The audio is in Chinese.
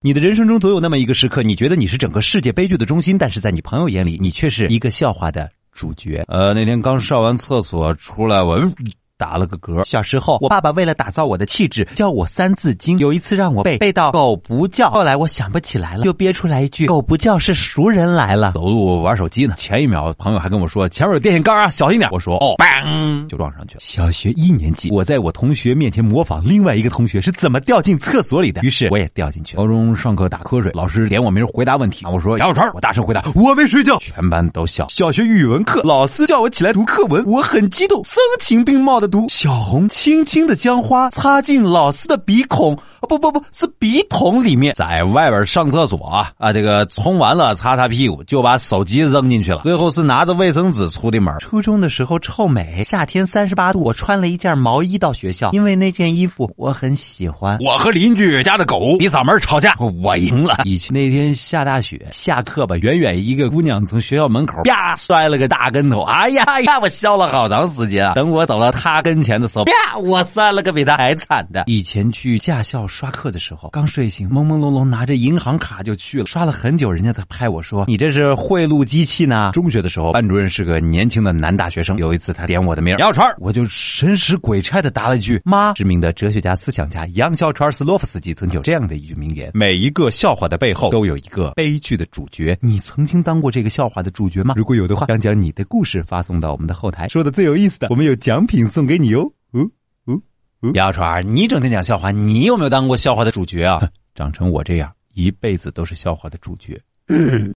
你的人生中总有那么一个时刻，你觉得你是整个世界悲剧的中心，但是在你朋友眼里，你却是一个笑话的主角。呃，那天刚上完厕所出来，我。打了个嗝。小时候，我爸爸为了打造我的气质，教我《三字经》。有一次让我背，背到狗不叫。后来我想不起来了，又憋出来一句：“狗不叫是熟人来了。”走路玩手机呢，前一秒朋友还跟我说：“前面有电线杆啊，小心点。”我说：“哦，嘣，就撞上去了。”小学一年级，我在我同学面前模仿另外一个同学是怎么掉进厕所里的，于是我也掉进去。高中上课打瞌睡，老师点我名回答问题，我说：“杨小川。”我大声回答：“我没睡觉。”全班都笑。小学语文课，老师叫我起来读课文，我很激动，声情并茂的小红。轻轻的将花插进老师的鼻孔，不不不是笔筒里面，在外边上厕所啊啊！这个冲完了擦擦屁股，就把手机扔进去了。最后是拿着卫生纸出的门。初中的时候臭美，夏天三十八度，我穿了一件毛衣到学校，因为那件衣服我很喜欢。我和邻居家的狗比嗓门吵架，我赢了。以前那天下大雪，下课吧，远远一个姑娘从学校门口啪摔了个大跟头，哎呀呀，我笑了好长时间啊。等我走到她跟前的时候，啪。我摔了个比她还惨的。以前去驾校刷课的时候，刚睡醒，朦朦胧胧拿着银行卡就去了，刷了很久，人家才拍我说：“你这是贿赂机器呢。”中学的时候，班主任是个年轻的男大学生。有一次他点我的名杨小川，我就神使鬼差的答了一句：“妈。”知名的哲学家、思想家杨小川斯洛夫斯基曾有这样的一句名言：“每一个笑话的背后都有一个悲剧的主角。”你曾经当过这个笑话的主角吗？如果有的话，将将你的故事，发送到我们的后台，说的最有意思的，我们有奖品送给你哦。小川，你整天讲笑话，你有没有当过笑话的主角啊？长成我这样，一辈子都是笑话的主角。